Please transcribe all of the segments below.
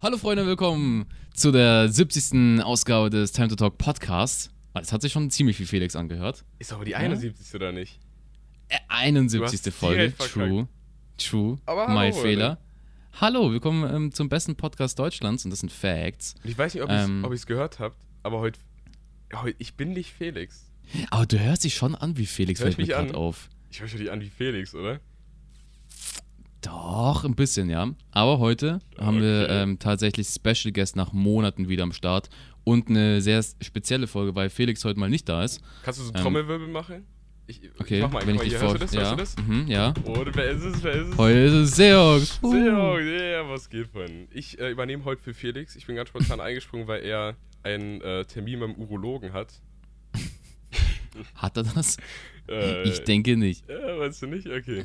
Hallo Freunde, willkommen zu der 70. Ausgabe des Time to Talk Podcast. Ah, Es hat sich schon ziemlich wie Felix angehört. Ist aber die 71. oder nicht? Äh, 71. Du hast Folge. True. True. Aber hallo, Fehler. Hallo, willkommen ähm, zum besten Podcast Deutschlands und das sind Facts. Ich weiß nicht, ob ihr Ähm. es gehört habt, aber heute. Heut, ich bin nicht Felix. Aber du hörst dich schon an wie Felix, fällt mir mich gerade an? auf. Ich höre schon nicht an wie Felix, oder? Doch, ein bisschen, ja. Aber heute haben wir Okay. ähm, tatsächlich Special Guest nach Monaten wieder am Start und eine sehr spezielle Folge, weil Felix heute mal nicht da ist. Kannst du so Ähm. Trommelwirbel machen? Ich, Okay, ich mach mal, wenn ich dich vor... Hörst du das? ja, Hörst du das? Mhm, ja. Oh, wer ist es? Wer ist es? Heute ist es Seox. Uh. Sehr, yeah, was geht von? Ich äh, übernehme heute für Felix. Ich bin ganz spontan eingesprungen, weil er einen äh, Termin beim Urologen hat. Hat er das? Äh, Ich denke nicht. Ja, weißt du nicht? Okay.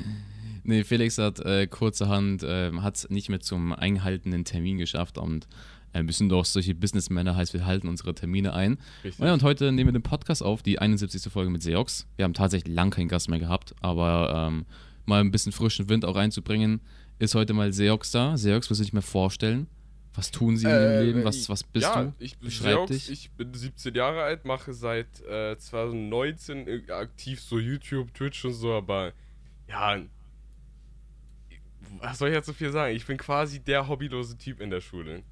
Nee, Felix hat äh, kurzerhand, hat es nicht mehr zum eingehaltenen Termin geschafft und äh, wir sind doch solche Businessmänner, heißt wir halten unsere Termine ein. Richtig. Ja, und heute nehmen wir den Podcast auf, die 71. Folge mit Seox. Wir haben tatsächlich lang keinen Gast mehr gehabt, aber ähm, mal ein bisschen frischen Wind auch reinzubringen, ist heute mal Seox da. Seox, willst du dich mal vorstellen? Was tun sie in ihrem Äh, Leben? Was, was bist ja, du? Ich bin Beschreib Seox, dich. ich bin 17 Jahre alt, mache seit äh, 2019 äh, aktiv so YouTube, Twitch und so, aber ja, was soll ich jetzt so viel sagen? Ich bin quasi der hobbylose Typ in der Schule.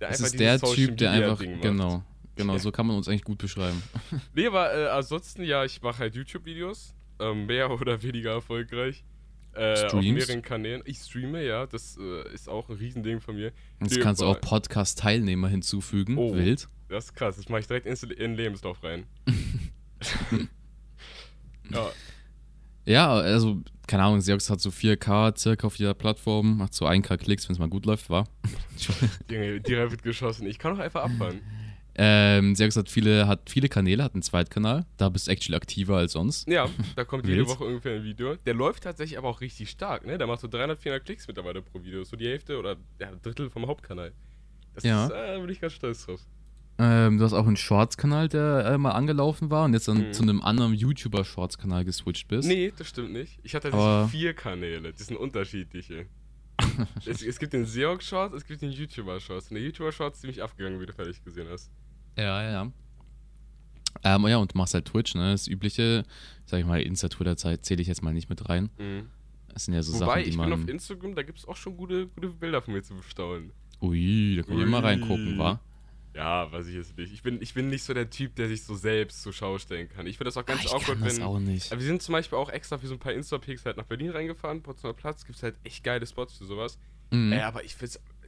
Der Das ist der Social Typ, der Media einfach, Ding macht. genau, genau, Ja. so kann man uns eigentlich gut beschreiben. Nee, aber äh, ansonsten, ja, ich mache halt YouTube-Videos, ähm, mehr oder weniger erfolgreich. Äh, auf mehreren Kanälen. Ich streame, ja, das äh, ist auch ein Riesending von mir. Jetzt kannst du auch Podcast-Teilnehmer hinzufügen. Oh. Wild. Das ist krass, das mache ich direkt in in den Lebenslauf rein. ja, Ja, also, keine Ahnung, Seox hat so 4K circa auf jeder Plattform, macht so 1K Klicks, wenn es mal gut läuft, war. Junge, direkt wird geschossen. Ich kann doch einfach abfahren. ähm, Seox hat viele, hat viele Kanäle, hat einen Zweitkanal, da bist du actually aktiver als sonst. Ja, da kommt jede. Woche ungefähr ein Video. Der läuft tatsächlich aber auch richtig stark, ne? Der macht so 300, 400 Klicks mittlerweile pro Video. So die Hälfte oder ja, ein Drittel vom Hauptkanal. Das Ja. ist, äh, da bin ich ganz stolz drauf. Ähm, du hast auch einen Shorts-Kanal, der äh, mal angelaufen war und jetzt dann Mhm. zu einem anderen YouTuber-Shorts-Kanal geswitcht bist. Nee, das stimmt nicht. Ich hatte tatsächlich vier Kanäle. Die sind unterschiedliche. es, es gibt den Seok Shorts, es gibt den YouTuber Shorts. Und der YouTuber Shorts ist ziemlich abgegangen, wie du fertig gesehen hast. Ja, ja, ja. Ähm, ja, und du machst halt Twitch, ne? Das übliche, sag ich mal, Insta-Twitter-Zeit zähle ich jetzt mal nicht mit rein. Mhm. Das sind ja so Wobei, Sachen, die ich bin auf man. Instagram, da gibt es auch schon gute, gute Bilder von mir zu bestaunen. Ui, da können wir mal reingucken, wa? Ja, weiß ich jetzt nicht. Ich bin, ich bin nicht so der Typ, der sich so selbst zur Schau stellen kann. Ich finde das auch ganz Ah, ich awkward, kann das wenn. auch nicht. Wir sind zum Beispiel auch extra für so ein paar Insta-Pics halt nach Berlin reingefahren, Potsdamer Platz, gibt es halt echt geile Spots für sowas. Mhm. Äh, aber ich,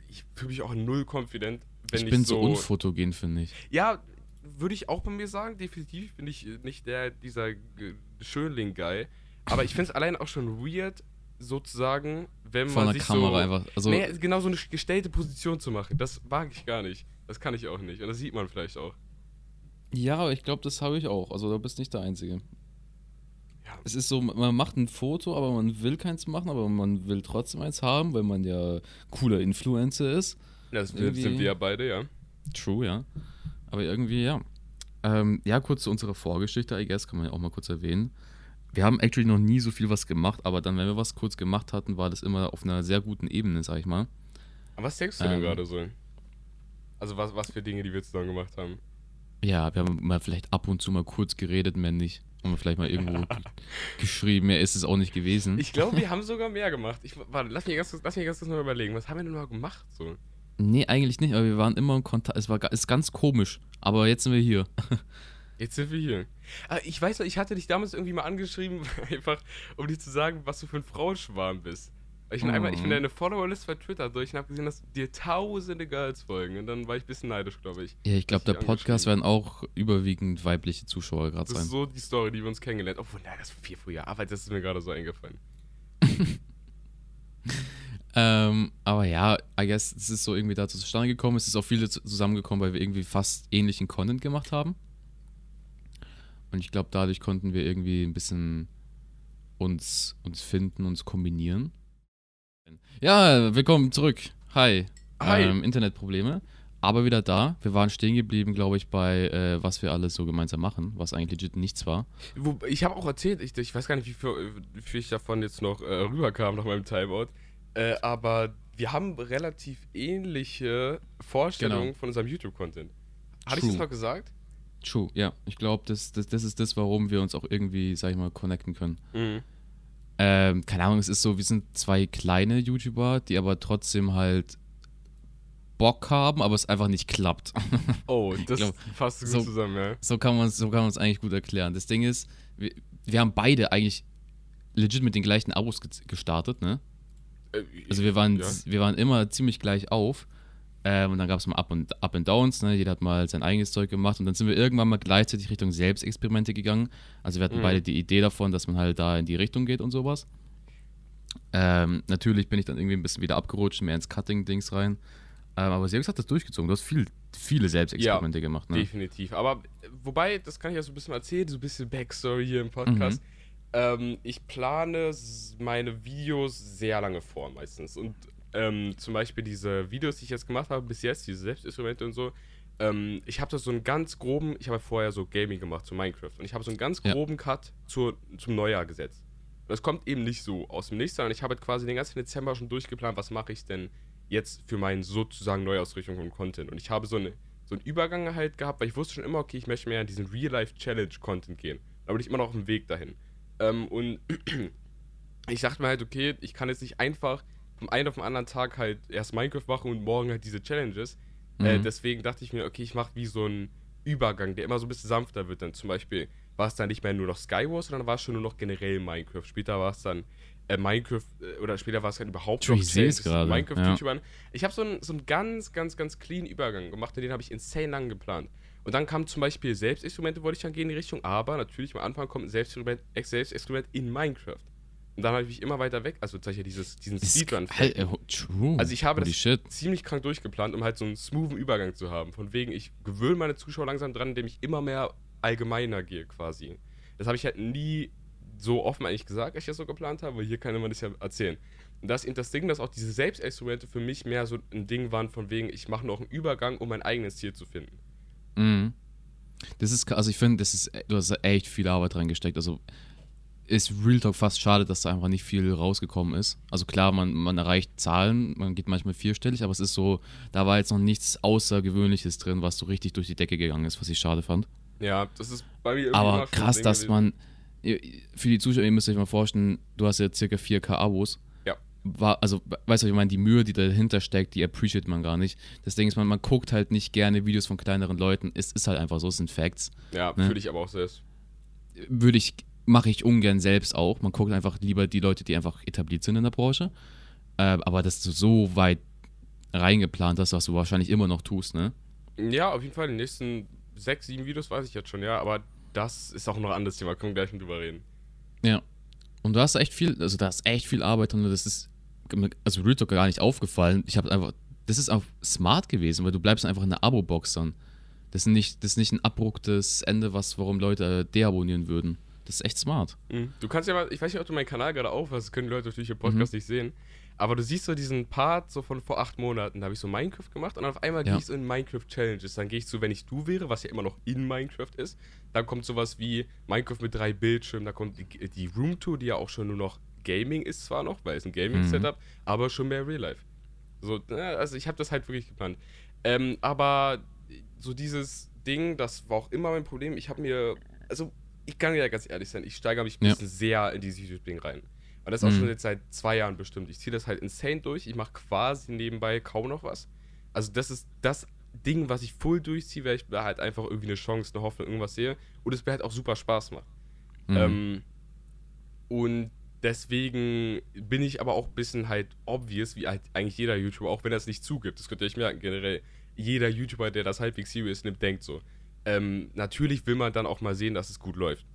ich fühle mich auch null confident, wenn ich ich, bin so, so unfotogen, finde ich. Ja, würde ich auch bei mir sagen, definitiv bin ich äh, nicht der, dieser äh, Schönling-Guy. Aber ich finde es allein auch schon weird, sozusagen, wenn Vor man sich Kamera so, einfach. Also, nee, genau so eine gestellte Position zu machen. Das wage ich gar nicht. Das kann ich auch nicht. Und das sieht man vielleicht auch. ja, aber ich glaube, das habe ich auch. Also, du bist nicht der Einzige. Ja. Es ist so, man macht ein Foto, aber man will keins machen, aber man will trotzdem eins haben, weil man ja cooler Influencer ist. Das Irgendwie- sind wir ja beide, ja. True, ja. Aber irgendwie, ja. Ähm, ja, kurz zu unserer Vorgeschichte, I guess, kann man ja auch mal kurz erwähnen. Wir haben actually noch nie so viel was gemacht, aber dann, wenn wir was kurz gemacht hatten, war das immer auf einer sehr guten Ebene, sag ich mal. Aber was denkst du denn Ähm. gerade so? Also was, was für Dinge, die wir zusammen gemacht haben? Ja, wir haben mal vielleicht ab und zu mal kurz geredet, mehr nicht. Haben wir vielleicht mal irgendwo ge- geschrieben, mehr ist es auch nicht gewesen. Ich glaube, wir haben sogar mehr gemacht. Ich, warte, lass mich ganz kurz, lass mich ganz kurz mal überlegen. Was haben wir denn mal gemacht? So? nee, eigentlich nicht, aber wir waren immer in Kontakt. Es war ist ganz komisch, aber jetzt sind wir hier. Jetzt sind wir hier. Ah, ich weiß noch, ich hatte dich damals irgendwie mal angeschrieben, einfach um dir zu sagen, was du für ein Frauenschwarm bist. Ich bin, einmal, ich bin Mhm. deine Followerlist bei Twitter durch und habe gesehen, dass dir tausende Girls folgen. Und dann war ich ein bisschen neidisch, glaube ich. Ja, ich glaube, der Podcast werden auch überwiegend weibliche Zuschauer gerade Das ist sein. so die Story, die wir uns kennengelernt haben. Obwohl, nein, das war vier, vier Jahre Arbeit, das ist mir gerade so eingefallen. Ähm, aber ja, I guess es ist so irgendwie dazu zustande gekommen. Es ist auch viele zu- zusammengekommen, weil wir irgendwie fast ähnlichen Content gemacht haben. Und ich glaube, dadurch konnten wir irgendwie ein bisschen uns, uns finden, uns kombinieren. Ja, willkommen zurück. Hi. Hi. Ähm, Internetprobleme. Aber wieder da. Wir waren stehen geblieben, glaube ich, bei äh, was wir alles so gemeinsam machen, was eigentlich legit nichts war. Wo, ich habe auch erzählt, ich, ich weiß gar nicht, wie viel, wie viel ich davon jetzt noch äh, rüberkam nach meinem Timeout. Äh, aber wir haben relativ ähnliche Vorstellungen Genau. von unserem YouTube-Content. Hatte ich das noch gesagt? True, ja. Ich glaube, das, das, das ist das, warum wir uns auch irgendwie, sag ich mal, connecten können. Mhm. Ähm, keine Ahnung, es ist so, wir sind zwei kleine YouTuber, die aber trotzdem halt Bock haben, aber es einfach nicht klappt. Oh, das glaub, fasst gut so- zusammen, ja. so kann man es so kann man's eigentlich gut erklären. Das Ding ist, wir, wir haben beide eigentlich legit mit den gleichen Abos ge gestartet, ne? Äh, Also wir waren, Ja. wir waren immer ziemlich gleich auf. Ähm, und dann gab es mal Up und Up and Downs, ne? Jeder hat mal sein eigenes Zeug gemacht und dann sind wir irgendwann mal gleichzeitig Richtung Selbstexperimente gegangen. Also wir hatten Mhm. beide die Idee davon, dass man halt da in die Richtung geht und sowas. Ähm, natürlich bin ich dann irgendwie ein bisschen wieder abgerutscht, mehr ins Cutting-Dings rein. Ähm, aber Servus hat das durchgezogen. Du hast viel, viele Selbstexperimente gemacht, ne? Definitiv. Aber wobei, das kann ich ja so ein bisschen erzählen, so ein bisschen Backstory hier im Podcast. Mhm. Ähm, ich plane meine Videos sehr lange vor meistens. Und ähm, zum Beispiel diese Videos, die ich jetzt gemacht habe bis jetzt, diese Selbstinstrumente und so, ähm, ich habe da so einen ganz groben, ich habe vorher so Gaming gemacht zu Minecraft und ich habe so einen ganz Ja. groben Cut zur, zum Neujahr gesetzt. Und das kommt eben nicht so aus dem Nichts, sondern ich habe halt quasi den ganzen Dezember schon durchgeplant, was mache ich denn jetzt für meinen sozusagen Neuausrichtung von Content. Und ich habe so, eine, so einen Übergang halt gehabt, weil ich wusste schon immer, okay, ich möchte mehr in diesen Real-Life-Challenge-Content gehen. Da bin ich immer noch auf dem Weg dahin. Ähm, und ich dachte mir halt, okay, ich kann jetzt nicht einfach einen auf den anderen Tag halt erst Minecraft machen und morgen halt diese Challenges. Äh, Mhm. deswegen dachte ich mir, okay, ich mache wie so einen Übergang, der immer so ein bisschen sanfter wird. Dann zum Beispiel war es dann nicht mehr nur noch Skywars, sondern war es schon nur noch generell Minecraft. Später war es dann äh, Minecraft äh, oder später war es dann überhaupt True, ich seh's gerade, Minecraft-YouTubern. Ich habe so einen so einen ganz, ganz, ganz clean Übergang gemacht und den habe ich insane lang geplant. Und dann kam zum Beispiel Selbstexperimente, wollte ich dann gehen in die Richtung, aber natürlich am Anfang kommt ein Selbstexperiment, Ex- Selbstexperiment in Minecraft. Und dann habe ich mich immer weiter weg, also zum Beispiel dieses, diesen Speedrun. halt, äh, true. Also ich habe Holy das shit. ziemlich krank durchgeplant, um halt so einen smoothen Übergang zu haben. Von wegen, ich gewöhne meine Zuschauer langsam dran, indem ich immer mehr allgemeiner gehe quasi. Das habe ich halt nie so offen eigentlich gesagt, als ich das so geplant habe, aber hier kann man das ja erzählen. Und das ist das Ding, dass auch diese Selbstexperimente für mich mehr so ein Ding waren, von wegen, ich mache noch einen Übergang, um mein eigenes Ziel zu finden. Mhm. Das ist, also ich finde, das ist, du hast echt viel Arbeit reingesteckt. Also ist Real Talk fast schade, dass da einfach nicht viel rausgekommen ist. Also klar, man, man erreicht Zahlen, man geht manchmal vierstellig, aber es ist so, da war jetzt noch nichts Außergewöhnliches drin, was so richtig durch die Decke gegangen ist, was ich schade fand. Ja, das ist bei mir Aber krass, dass gewesen. man, für die Zuschauer, ihr müsst euch mal vorstellen, du hast ja circa 4K Abos. Ja. War, also, weißt du, ich meine, die Mühe, die dahinter steckt, die appreciate man gar nicht. Das Ding ist, man, man guckt halt nicht gerne Videos von kleineren Leuten. Es ist halt einfach so, es sind Facts. Ja, ne? fühle ich aber auch selbst. Würde ich, mache ich ungern selbst auch. Man guckt einfach lieber die Leute, die einfach etabliert sind in der Branche. Äh, aber dass du so weit reingeplant hast, was du wahrscheinlich immer noch tust, ne? Ja, auf jeden Fall, die nächsten sechs, sieben Videos weiß ich jetzt schon, ja, aber das ist auch noch ein anderes Thema, können wir gleich mit drüber reden. Ja. Und du hast echt viel, also da ist echt viel Arbeit und Das ist, also Real Talk gar nicht aufgefallen. Ich habe einfach, das ist auch smart gewesen, weil du bleibst einfach in der Abo-Box dann. Das ist nicht, das ist nicht ein abruptes Ende, was, warum Leute deabonnieren würden. Das ist echt smart. Du kannst ja mal, ich weiß nicht, ob du meinen Kanal gerade aufhast, das können die Leute natürlich im Podcast Mhm. nicht sehen, aber du siehst so diesen Part so von vor acht Monaten, da habe ich so Minecraft gemacht und dann auf einmal Ja. gehe ich so in Minecraft Challenges, dann gehe ich zu, wenn ich du wäre, was ja immer noch in Minecraft ist, dann kommt sowas wie Minecraft mit drei Bildschirmen, da kommt die, die Room Tour, die ja auch schon nur noch Gaming ist zwar noch, weil es ein Gaming-Setup, aber schon mehr Real Life. So, ne, also ich habe das halt wirklich geplant. Ähm, aber so dieses Ding, das war auch immer mein Problem. Ich habe mir, also ich kann ja ganz ehrlich sein, ich steigere mich ein Ja. bisschen sehr in dieses YouTube-Ding rein. Und das ist auch Mhm. schon jetzt seit zwei Jahren bestimmt. Ich ziehe das halt insane durch. Ich mache quasi nebenbei kaum noch was. Also das ist das Ding, was ich full durchziehe, weil ich da halt einfach irgendwie eine Chance, eine Hoffnung, irgendwas sehe. Und es mir halt auch super Spaß macht. Mhm. Ähm, und deswegen bin ich aber auch ein bisschen halt obvious, wie halt eigentlich jeder YouTuber, auch wenn er es nicht zugibt. Das könnt ihr euch merken, generell. Jeder YouTuber, der das halbwegs serious nimmt, denkt so. Ähm, natürlich will man dann auch mal sehen, dass es gut läuft.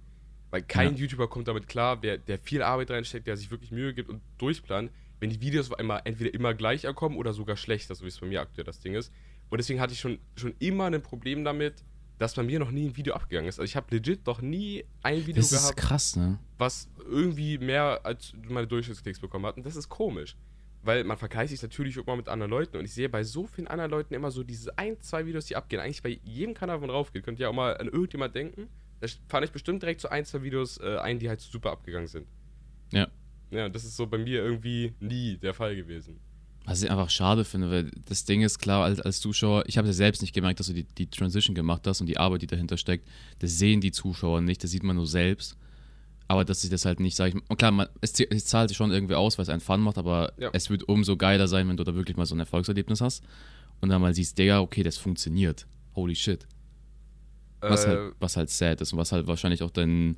Weil kein Ja. YouTuber kommt damit klar, der, der viel Arbeit reinsteckt, der sich wirklich Mühe gibt und durchplant, wenn die Videos auf einmal entweder immer gleich ankommen oder sogar schlechter, so wie es bei mir aktuell das Ding ist. Und deswegen hatte ich schon, schon immer ein Problem damit, dass bei mir noch nie ein Video abgegangen ist. Also ich habe legit noch nie ein Video das ist gehabt, krass, ne? was irgendwie mehr als meine Durchschnittsklicks bekommen hat. Und das ist komisch. Weil man vergleicht sich natürlich auch mal mit anderen Leuten. Und ich sehe bei so vielen anderen Leuten immer so diese ein, zwei Videos, die abgehen. Eigentlich bei jedem Kanal, wo man drauf geht. Könnt ihr auch mal an irgendjemand denken. Da fand ich bestimmt direkt so ein, zwei Videos äh, ein, die halt super abgegangen sind. Ja. Ja, das ist so bei mir irgendwie nie der Fall gewesen. Was ich einfach schade finde, weil das Ding ist klar, als, als Zuschauer, ich habe ja selbst nicht gemerkt, dass du die, die Transition gemacht hast und die Arbeit, die dahinter steckt, das sehen die Zuschauer nicht, das sieht man nur selbst. Aber dass ich das halt nicht, sage ich, klar, man, es, es, zahlt sich schon irgendwie aus, weil es einen Fun macht, aber ja. es wird umso geiler sein, wenn du da wirklich mal so ein Erfolgserlebnis hast und dann mal siehst, Digga, okay, das funktioniert. Holy shit. Was, halt, äh, halt, was halt sad ist und was halt wahrscheinlich auch dein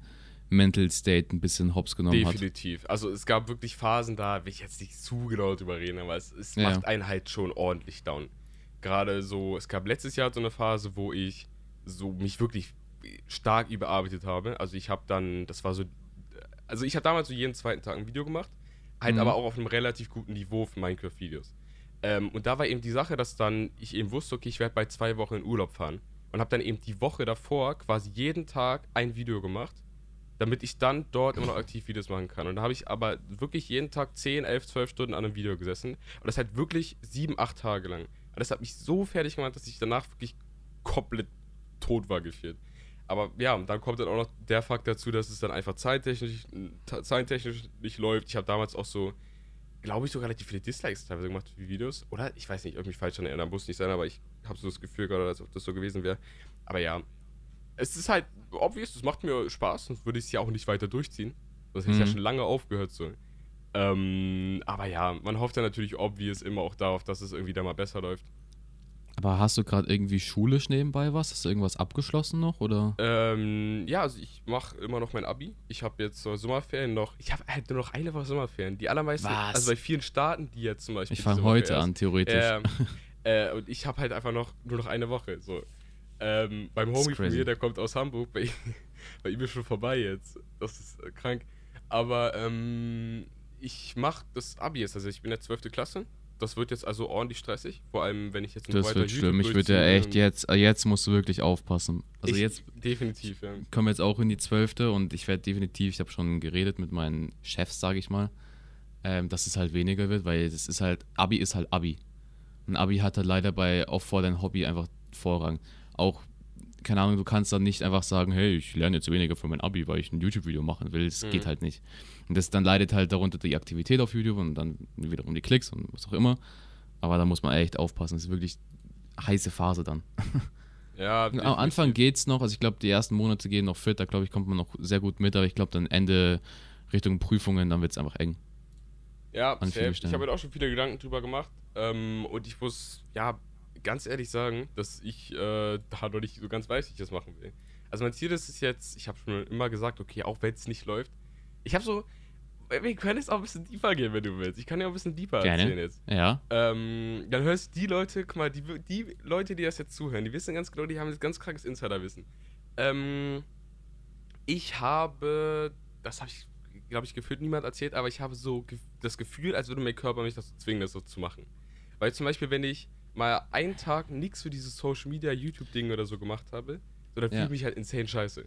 Mental State ein bisschen hops genommen definitiv. hat. Definitiv. Also es gab wirklich Phasen, da will ich jetzt nicht zu genau drüber reden, aber es, es ja. macht einen halt schon ordentlich down. Gerade so, es gab letztes Jahr so eine Phase, wo ich so mich wirklich stark überarbeitet habe. Also ich habe dann, das war so, also ich habe damals so jeden zweiten Tag ein Video gemacht, halt mhm. aber auch auf einem relativ guten Niveau für Minecraft-Videos. Ähm, und da war eben die Sache, dass dann ich eben wusste, okay, ich werde bei zwei Wochen in Urlaub fahren. Und habe dann eben die Woche davor quasi jeden Tag ein Video gemacht damit ich dann dort immer noch aktiv Videos machen kann. Und da habe ich aber wirklich jeden Tag 10, 11, 12 Stunden an einem Video gesessen. Und das halt wirklich 7, 8 Tage lang. Und das hat mich so fertig gemacht, dass ich danach wirklich komplett tot war gefühlt. Aber ja, dann kommt dann auch noch der Fakt dazu, dass es dann einfach zeittechnisch, zeittechnisch nicht läuft. Ich habe damals auch so, glaube ich, so relativ viele Dislikes teilweise gemacht für Videos. Oder? Ich weiß nicht, ob mich falsch daran erinnern, muss nicht sein, aber ich habe so das Gefühl gerade, als ob das so gewesen wäre. Aber ja, es ist halt obvious, das macht mir Spaß, sonst würde ich es ja auch nicht weiter durchziehen. Das hätte ich ja mhm. schon lange aufgehört so. Ähm, aber ja, man hofft ja natürlich obvious immer auch darauf, dass es irgendwie da mal besser läuft. Aber hast du gerade irgendwie schulisch nebenbei was? Hast du irgendwas abgeschlossen noch oder? Ähm, ja, also ich mache immer noch mein Abi. Ich habe jetzt so Sommerferien noch. Ich habe halt nur noch eine Woche Sommerferien. Die allermeisten, was? also bei vielen Staaten, die jetzt zum Beispiel. Ich fange heute an, theoretisch. Ähm, äh, und ich habe halt einfach noch nur noch eine Woche. So. Ähm, beim Homie von mir, der kommt aus Hamburg, bei, bei ihm ist schon vorbei jetzt. Das ist äh, krank. Aber ähm, ich mache das Abi jetzt, also ich bin der 12. Klasse. Das wird jetzt also ordentlich stressig, vor allem wenn ich jetzt noch Das wird schlimm, ich würde ja echt jetzt, äh, jetzt musst du wirklich aufpassen. Also ich, jetzt definitiv, ja. Kommen jetzt auch in die 12. und ich werde definitiv, ich habe schon geredet mit meinen Chefs, sage ich mal, ähm, dass es halt weniger wird, weil es ist halt, Abi ist halt Abi. Ein Abi hat halt leider bei auch vor dein Hobby einfach Vorrang auch, keine Ahnung, du kannst dann nicht einfach sagen, hey, ich lerne jetzt weniger für mein Abi, weil ich ein YouTube-Video machen will. Das mhm. geht halt nicht. Und das dann leidet halt darunter die Aktivität auf YouTube und dann wiederum die Klicks und was auch immer. Aber da muss man echt aufpassen. Das ist wirklich heiße Phase dann. Ja, Am Anfang geht es noch, also ich glaube, die ersten Monate gehen noch fit, da glaube ich, kommt man noch sehr gut mit, aber ich glaube, dann Ende Richtung Prüfungen, dann wird es einfach eng. Ja, ich habe mir auch schon viele Gedanken drüber gemacht ähm, und ich muss, ja, ganz ehrlich sagen, dass ich äh, da noch nicht so ganz weiß, wie ich das machen will. Also mein Ziel ist es jetzt, ich habe schon immer gesagt, okay, auch wenn es nicht läuft. Ich habe so, wir können jetzt auch ein bisschen deeper gehen, wenn du willst. Ich kann ja auch ein bisschen deeper Gerne. erzählen jetzt. Ja. Ähm, dann hörst du die Leute, guck mal, die, die Leute, die das jetzt zuhören, die wissen ganz genau, die haben jetzt ganz krankes Insiderwissen. Ähm, ich habe, das habe ich, glaube ich, gefühlt niemand erzählt, aber ich habe so das Gefühl, als würde mein Körper mich dazu zwingen, das so zu machen. Weil zum Beispiel, wenn ich mal einen Tag nichts für dieses Social Media, YouTube-Ding oder so gemacht habe, so dann fühle ich mich halt insane scheiße.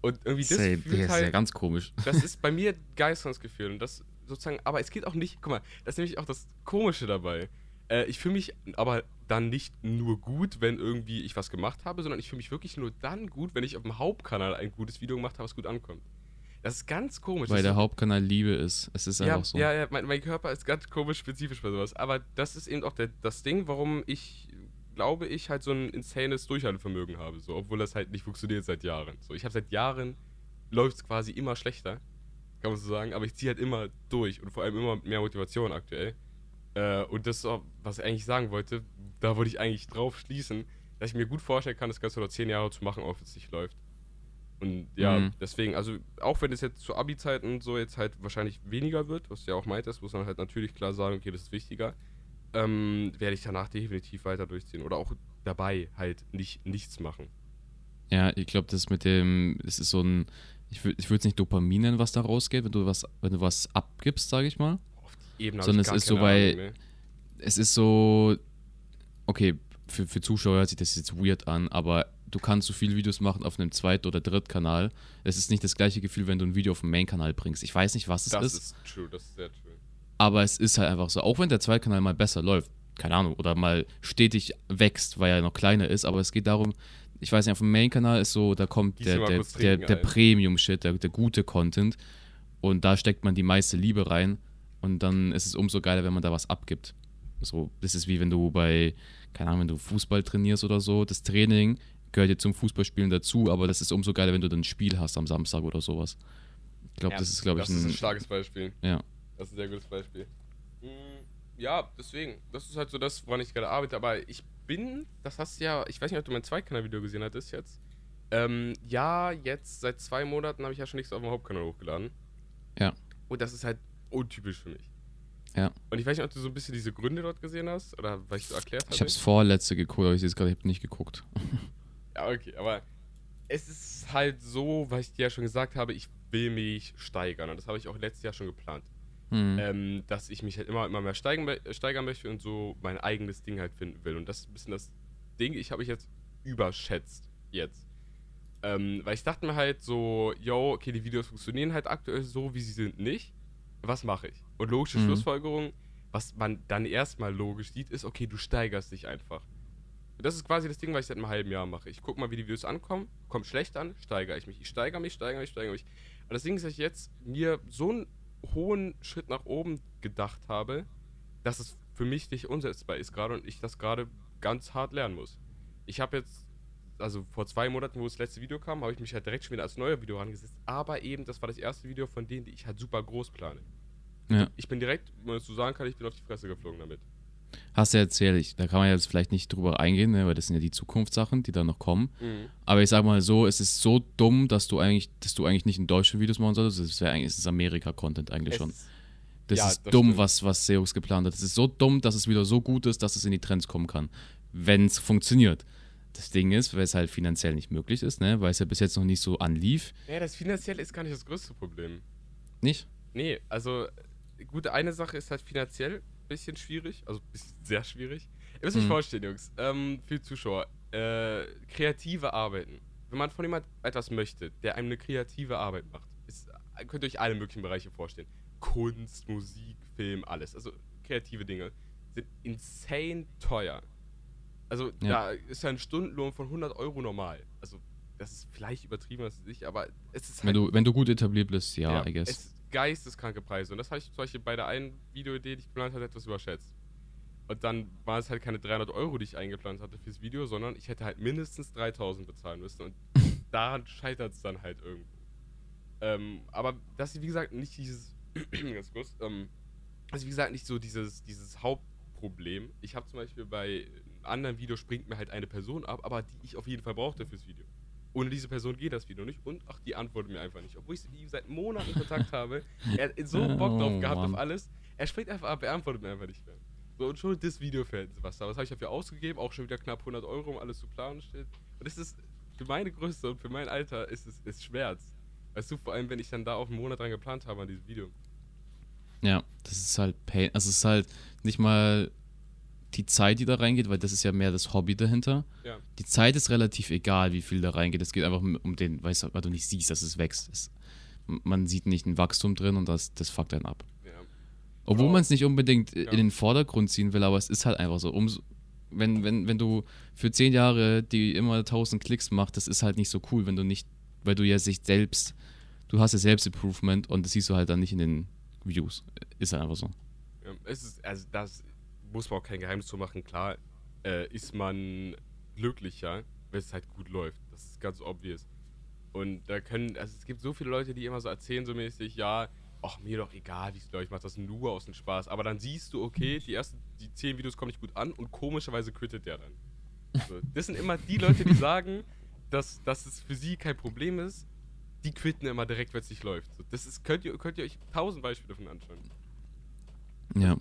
Und irgendwie das Same. Gefühl ist halt, ja ganz komisch. Das ist bei mir Geistungsgefühl und das sozusagen, aber es geht auch nicht, guck mal, das ist nämlich auch das Komische dabei. Äh, ich fühle mich aber dann nicht nur gut, wenn irgendwie ich was gemacht habe, sondern ich fühle mich wirklich nur dann gut, wenn ich auf dem Hauptkanal ein gutes Video gemacht habe, was gut ankommt. Das ist ganz komisch. Weil der Hauptkanal Liebe ist. Es ist ja, einfach so. Ja, ja, mein, mein, Körper ist ganz komisch spezifisch bei sowas. Aber das ist eben auch der, das Ding, warum ich, glaube ich, halt so ein insanes Durchhaltevermögen habe. So, obwohl das halt nicht funktioniert seit Jahren. So, ich habe seit Jahren, läuft es quasi immer schlechter, kann man so sagen. Aber ich ziehe halt immer durch und vor allem immer mehr Motivation aktuell. Äh, und das ist auch, was ich eigentlich sagen wollte, da wollte ich eigentlich drauf schließen, dass ich mir gut vorstellen kann, das Ganze noch zehn Jahre zu machen, auch wenn es nicht läuft. Und ja, mhm. deswegen, also auch wenn es jetzt zu Abi-Zeiten so jetzt halt wahrscheinlich weniger wird, was du ja auch meintest, muss man halt natürlich klar sagen, okay, das ist wichtiger, ähm, werde ich danach definitiv weiter durchziehen. Oder auch dabei halt nicht nichts machen. Ja, ich glaube, das mit dem, es ist so ein, ich würde ich es nicht Dopamin nennen, was da rausgeht, wenn du was, wenn du was abgibst, sage ich mal. Auf die Ebene Sondern es ist so, weil es ist so, okay, für, für Zuschauer hört sich das jetzt weird an, aber du kannst so viele Videos machen auf einem Zweit- oder Drittkanal. Es ist nicht das gleiche Gefühl, wenn du ein Video auf dem Main-Kanal bringst. Ich weiß nicht, was es das ist. Das ist true, das ist sehr true. Aber es ist halt einfach so, auch wenn der Zweitkanal mal besser läuft, keine Ahnung, oder mal stetig wächst, weil er noch kleiner ist, aber es geht darum, ich weiß nicht, auf dem Main-Kanal ist so, da kommt der, der, der, der Premium-Shit, der, der gute Content und da steckt man die meiste Liebe rein und dann ist es umso geiler, wenn man da was abgibt. So, das ist wie wenn du bei, keine Ahnung, wenn du Fußball trainierst oder so, das Training gehört dir zum Fußballspielen dazu, aber das ist umso geiler, wenn du dann ein Spiel hast am Samstag oder sowas. Ich glaube, Ja, das ist, glaube ich, Das ist ein starkes Beispiel. ja. Das ist ein sehr gutes Beispiel. Mm, Ja, deswegen. Das ist halt so das, woran ich gerade arbeite. Aber ich bin, das hast du ja, ich weiß nicht, ob du mein Zweitkanal-Video gesehen hattest jetzt. Ähm, ja, jetzt seit zwei Monaten habe ich ja schon nichts auf dem Hauptkanal hochgeladen. Ja. Und das ist halt untypisch für mich. Ja. Und ich weiß nicht, ob du so ein bisschen diese Gründe dort gesehen hast oder was ich so erklärt habe. Ich habe es vorletzte geguckt, aber ich sehe es gerade, ich habe nicht geguckt. Ja, okay, aber es ist halt so, was ich dir ja schon gesagt habe, ich will mich steigern. Und das habe ich auch letztes Jahr schon geplant. Hm. ähm, dass ich mich halt immer, immer mehr steigen, mö- steigern möchte und so mein eigenes Ding halt finden will. Und das ist ein bisschen das Ding, ich habe mich jetzt überschätzt jetzt. Ähm, weil ich dachte mir halt so, yo, okay, die Videos funktionieren halt aktuell so, wie sie sind, nicht. Was mache ich? Und logische Mhm. Schlussfolgerung, was man dann erstmal logisch sieht, ist, okay, du steigerst dich einfach. Und Das ist quasi das Ding, was ich seit einem halben Jahr mache. Ich gucke mal, wie die Videos ankommen, kommt schlecht an, steigere ich mich. Ich steigere mich, steigere mich, steigere mich. Und das Ding ist, dass ich jetzt mir so einen hohen Schritt nach oben gedacht habe, dass es für mich nicht umsetzbar ist gerade und ich das gerade ganz hart lernen muss. Ich habe jetzt, also vor zwei Monaten, wo das letzte Video kam, habe ich mich halt direkt schon wieder als neuer Video rangesetzt. Aber eben, das war das erste Video von denen, die ich halt super groß plane. ja. Ich bin direkt, wenn man das so sagen kann, ich bin auf die Fresse geflogen damit. Hast du ja erzählt, ich, da kann man jetzt vielleicht nicht drüber eingehen, ne, weil das sind ja die Zukunftssachen, die da noch kommen. Aber ich sag mal so, es ist so dumm, dass du eigentlich, dass du eigentlich nicht in deutsche Videos machen solltest. Das wäre eigentlich, es ist Amerika-Content eigentlich Es schon. ist- Das ja, ist das dumm, stimmt. was, was Seox geplant hat. Es ist so dumm, dass es wieder so gut ist, dass es in die Trends kommen kann. Wenn es funktioniert. Das Ding ist, weil es halt finanziell nicht möglich ist, ne? weil es ja bis jetzt noch nicht so anlief. Ja, das finanziell ist gar nicht das größte Problem. Nicht? Nee, also gut, eine Sache ist halt finanziell bisschen schwierig, also sehr schwierig. Ihr müsst euch Mhm. vorstellen, Jungs, ähm, für die Zuschauer, äh, kreative Arbeiten. Wenn man von jemand etwas möchte, der einem eine kreative Arbeit macht, ist, könnt ihr euch alle möglichen Bereiche vorstellen. Kunst, Musik, Film, alles. Also kreative Dinge sind insane teuer. Also Ja. da ist ja ein Stundenlohn von 100 Euro normal. Also das ist vielleicht übertrieben, das ist nicht, aber es ist halt Wenn du, wenn du gut etabliert bist, ja, I guess. es geisteskranke Preise. Und das habe ich zum Beispiel bei der einen Videoidee, die ich geplant hatte, etwas überschätzt. Und dann waren es halt keine 300 Euro, die ich eingeplant hatte fürs Video, sondern ich hätte halt mindestens 3000 bezahlen müssen. Und daran scheitert es dann halt irgendwo. Ähm, aber das ist, wie gesagt, nicht dieses, ganz kurz, ähm, also wie gesagt, nicht so dieses, dieses Hauptproblem. Ich habe zum Beispiel bei einem anderen Video springt mir halt eine Person ab, aber die ich auf jeden Fall brauchte fürs Video. Ohne diese Person geht das Video nicht und ach, die antwortet mir einfach nicht. Obwohl ich sie seit Monaten Kontakt habe. Er hat so Bock drauf Oh, gehabt Mann. auf alles. Er springt einfach ab, er antwortet mir einfach nicht mehr. So, und schon das Video fällt ins Wasser. Was habe ich dafür ausgegeben? Auch schon wieder knapp 100 Euro, um alles zu planen. Steht. Und es ist für meine Größe und für mein Alter ist es ist Schmerz. Weißt du, vor allem, wenn ich dann da auch einen Monat dran geplant habe an diesem Video. Ja, das ist halt Pain. Also es ist halt nicht mal die Zeit, die da reingeht, weil das ist ja mehr das Hobby dahinter. Ja. Die Zeit ist relativ egal, wie viel da reingeht. Es geht einfach um den, weißt du, weil du nicht siehst, dass es wächst. Es, man sieht nicht ein Wachstum drin und das, das fuckt einen ab. ja. Obwohl Genau. man es nicht unbedingt Ja. in den Vordergrund ziehen will, aber es ist halt einfach so. Umso, wenn, wenn, wenn du für zehn Jahre die immer 1000 Klicks machst, das ist halt nicht so cool, wenn du nicht, weil du ja sich selbst, du hast ja Selbstimprovement und das siehst du halt dann nicht in den Views. Ist halt einfach so. Ja, es ist, also das muss man auch kein Geheimnis zu machen. Klar äh, ist man glücklicher, wenn es halt gut läuft. Das ist ganz obvious. Und da können, also es gibt so viele Leute, die immer so erzählen, so mäßig, ja, ach, mir doch egal, wie es läuft, ich mach das nur aus dem Spaß. Aber dann siehst du, okay, die ersten, die zehn Videos kommen nicht gut an und komischerweise quittet der dann. So, das sind immer die Leute, die sagen, dass, dass es für sie kein Problem ist, die quitten immer direkt, wenn es nicht läuft. So, das ist, könnt ihr, könnt ihr euch tausend Beispiele davon anschauen. Ja.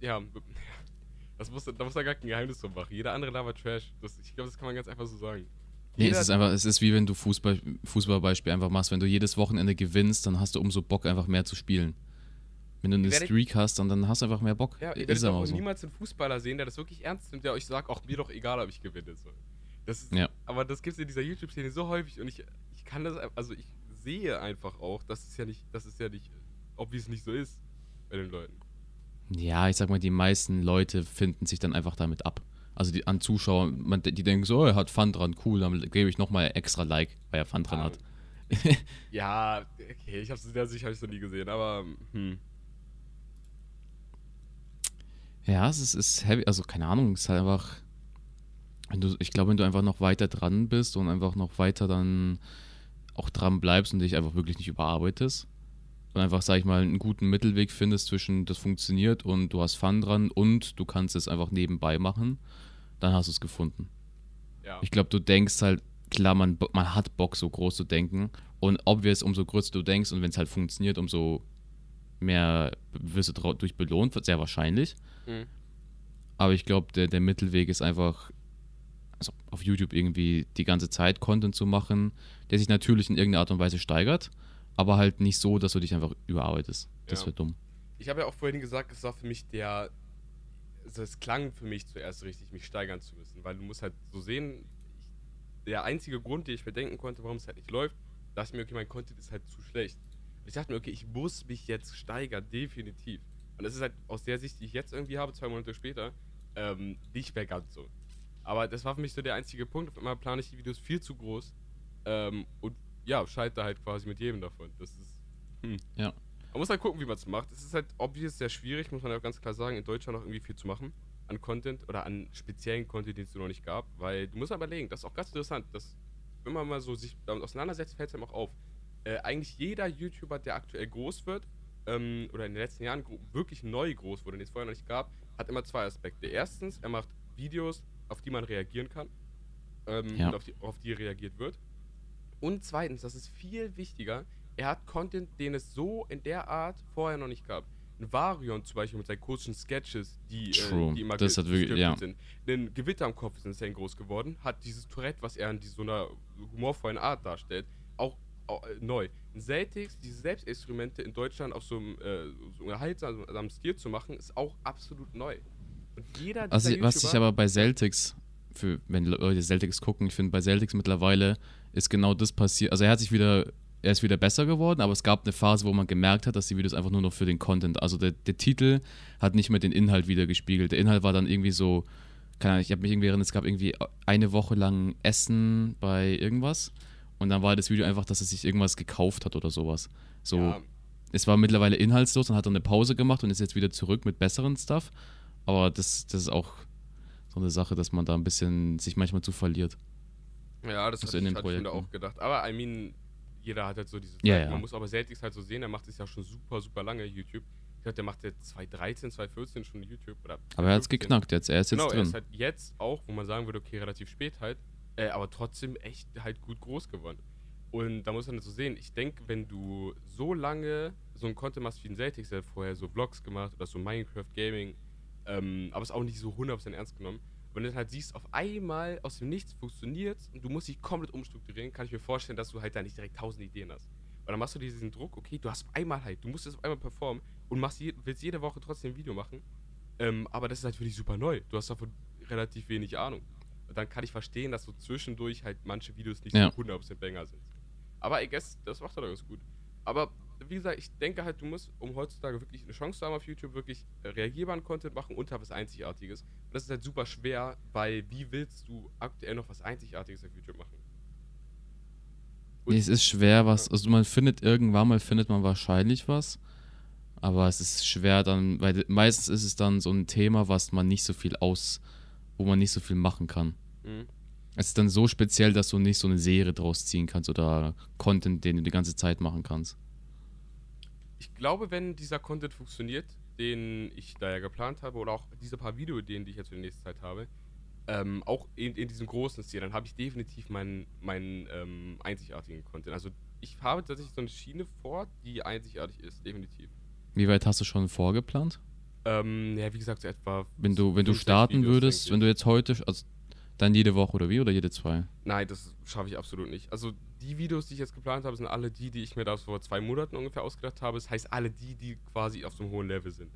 Ja, das muss, da muss da gar kein Geheimnis drum machen. Jeder andere labert Trash. Das, ich glaube, das kann man ganz einfach so sagen. Nee, Jeder- es ist einfach, es ist wie wenn du Fußball, Fußballbeispiel einfach machst. Wenn du jedes Wochenende gewinnst, dann hast du umso Bock, einfach mehr zu spielen. Wenn du eine werdet- Streak hast, dann, dann hast du einfach mehr Bock. Ja, auch einfach so. niemals einen Fußballer sehen, der das wirklich ernst nimmt, der euch sagt, auch mir doch egal, ob ich gewinne. So. Das ist, Ja. Aber das gibt es in dieser YouTube-Szene so häufig und ich, ich kann das, also ich sehe einfach auch, dass es ja nicht, dass es ja nicht, ob wie es nicht so ist bei den Leuten. Ja, ich sag mal, die meisten Leute finden sich dann einfach damit ab. Also die an Zuschauer, man, die denken so, oh, er hat Fun dran, cool, dann gebe ich nochmal extra Like, weil er Fun dran Ah, hat. Ja, okay, ich hab's in der ich's noch nie gesehen, aber hm. Ja, es ist, ist heavy, also keine Ahnung, es ist halt einfach, wenn du, ich glaube, wenn du einfach noch weiter dran bist und einfach noch weiter dann auch dran bleibst und dich einfach wirklich nicht überarbeitest und einfach, sag ich mal, einen guten Mittelweg findest zwischen das funktioniert und du hast Fun dran und du kannst es einfach nebenbei machen, dann hast du es gefunden. Ja. Ich glaube, du denkst halt, klar, man, man hat Bock, so groß zu denken. Und obvious, umso größer du denkst und wenn es halt funktioniert, umso mehr wirst du durch belohnt, sehr wahrscheinlich. Mhm. Aber ich glaube, der, der Mittelweg ist einfach, also auf YouTube irgendwie die ganze Zeit Content zu machen, der sich natürlich in irgendeiner Art und Weise steigert, aber halt nicht so, dass du dich einfach überarbeitest. Das Ja. wäre dumm. Ich habe ja auch vorhin gesagt, es war für mich der. Also es klang für mich zuerst richtig, mich steigern zu müssen, weil du musst halt so sehen, ich, der einzige Grund, den ich mir denken konnte, warum es halt nicht läuft, dachte ich mir, okay, mein Content ist halt zu schlecht. Und ich dachte mir, okay, ich muss mich jetzt steigern, definitiv. Und das ist halt aus der Sicht, die ich jetzt irgendwie habe, zwei Monate später, ähm, nicht mehr ganz so. Aber das war für mich so der einzige Punkt. Auf einmal plane ich die Videos viel zu groß ähm, und ja, scheitere halt quasi mit jedem davon. Das ist. Hm. Ja. Man muss halt gucken, wie man es macht. Es ist halt obvious sehr schwierig, muss man ja auch ganz klar sagen, in Deutschland noch irgendwie viel zu machen an Content oder an speziellen Content, den es noch nicht gab, weil du musst aber überlegen, das ist auch ganz interessant, dass wenn man mal so sich damit auseinandersetzt, fällt es einem auch auf. Äh, eigentlich jeder YouTuber, der aktuell groß wird, ähm, oder in den letzten Jahren wirklich neu groß wurde, den es vorher noch nicht gab, hat immer zwei Aspekte. Erstens, er macht Videos, auf die man reagieren kann ähm, Ja. und auf die, auf die reagiert wird. Und zweitens, das ist viel wichtiger, er hat Content, den es so in der Art vorher noch nicht gab. Ein Varion zum Beispiel mit seinen kurzen Sketches, die, True. äh, die immer Das hat wirklich- ja. sind. Ein Gewitter am Kopf ist insane groß geworden, hat dieses Tourette, was er in so einer humorvollen Art darstellt, auch, auch äh, neu. Ein Celtics, diese Selbstinstrumente in Deutschland auf so einem äh, so unterhaltsamen Stil zu machen, ist auch absolut neu. Und jeder Also, was ich aber bei Celtics, für, wenn Leute Celtics gucken, ich finde bei Celtics mittlerweile ist genau das passiert. Also er hat sich wieder, er ist wieder besser geworden, aber es gab eine Phase, wo man gemerkt hat, dass die Videos einfach nur noch für den Content, also der, der Titel hat nicht mehr den Inhalt wieder gespiegelt. Der Inhalt war dann irgendwie so, keine Ahnung, ich habe mich irgendwie erinnert, es gab irgendwie eine Woche lang Essen bei irgendwas und dann war das Video einfach, dass er sich irgendwas gekauft hat oder sowas. So, Ja, es war mittlerweile inhaltslos und hat dann eine Pause gemacht und ist jetzt wieder zurück mit besseren Stuff. Aber das, das ist auch so eine Sache, dass man da ein bisschen sich manchmal zu verliert. Ja, das Also hatte in ich, Projekten. auch gedacht. Aber I mean, jeder hat halt so diese Ja, Zeit. ja. Man muss aber Celtics halt so sehen, er macht es ja schon super, super lange YouTube. Ich glaube, der macht jetzt 2013, 2014 schon YouTube. Oder Aber er hat es 2015. geknackt jetzt, er ist jetzt Genau, er drin. ist halt jetzt auch, wo man sagen würde, okay, relativ spät halt, äh, aber trotzdem echt halt gut groß geworden. Und da muss man so sehen, ich denke, wenn du so lange so ein Content machst wie ein Celtics, der vorher so Vlogs gemacht oder so Minecraft Gaming, ähm, aber es auch nicht so 100% ernst genommen. Wenn du dann halt siehst, auf einmal aus dem Nichts funktioniert und du musst dich komplett umstrukturieren, kann ich mir vorstellen, dass du halt da nicht direkt tausend Ideen hast. Weil dann machst du diesen Druck, okay, du hast auf einmal halt, du musst es auf einmal performen und machst je, willst jede Woche trotzdem ein Video machen. Ähm, aber das ist halt für dich super neu. Du hast davon relativ wenig Ahnung. Und dann kann ich verstehen, dass so zwischendurch halt manche Videos nicht Ja. so 100% Banger sind. Aber I guess, das macht er doch ganz gut. Aber wie gesagt, ich denke halt, du musst, um heutzutage wirklich eine Chance zu haben auf YouTube, wirklich äh, reagierbaren Content machen und halt was Einzigartiges. Und das ist halt super schwer, weil wie willst du aktuell noch was Einzigartiges auf YouTube machen? Und- Nee, es ist schwer, was, also man findet irgendwann mal, findet man wahrscheinlich was, aber es ist schwer dann, weil meistens ist es dann so ein Thema, was man nicht so viel aus, wo man nicht so viel machen kann. Mhm. Es ist dann so speziell, dass du nicht so eine Serie draus ziehen kannst oder Content, den du die ganze Zeit machen kannst. Ich glaube, wenn dieser Content funktioniert, den ich da ja geplant habe, oder auch diese paar Videoideen, die ich jetzt für die nächste Zeit habe, ähm, auch in, in diesem großen Stil, dann habe ich definitiv meinen, meinen ähm, einzigartigen Content. Also ich habe tatsächlich so eine Schiene vor, die einzigartig ist, definitiv. Wie weit hast du schon vorgeplant? Ähm, ja, wie gesagt, so etwa. Wenn du, wenn du starten Videos, würdest, wenn du jetzt heute, also dann jede Woche oder wie? Oder jede zwei? Nein, das schaffe ich absolut nicht. Also die Videos, die ich jetzt geplant habe, sind alle die, die ich mir da vor zwei Monaten ungefähr ausgedacht habe. Das heißt, alle die, die quasi auf so einem hohen Level sind.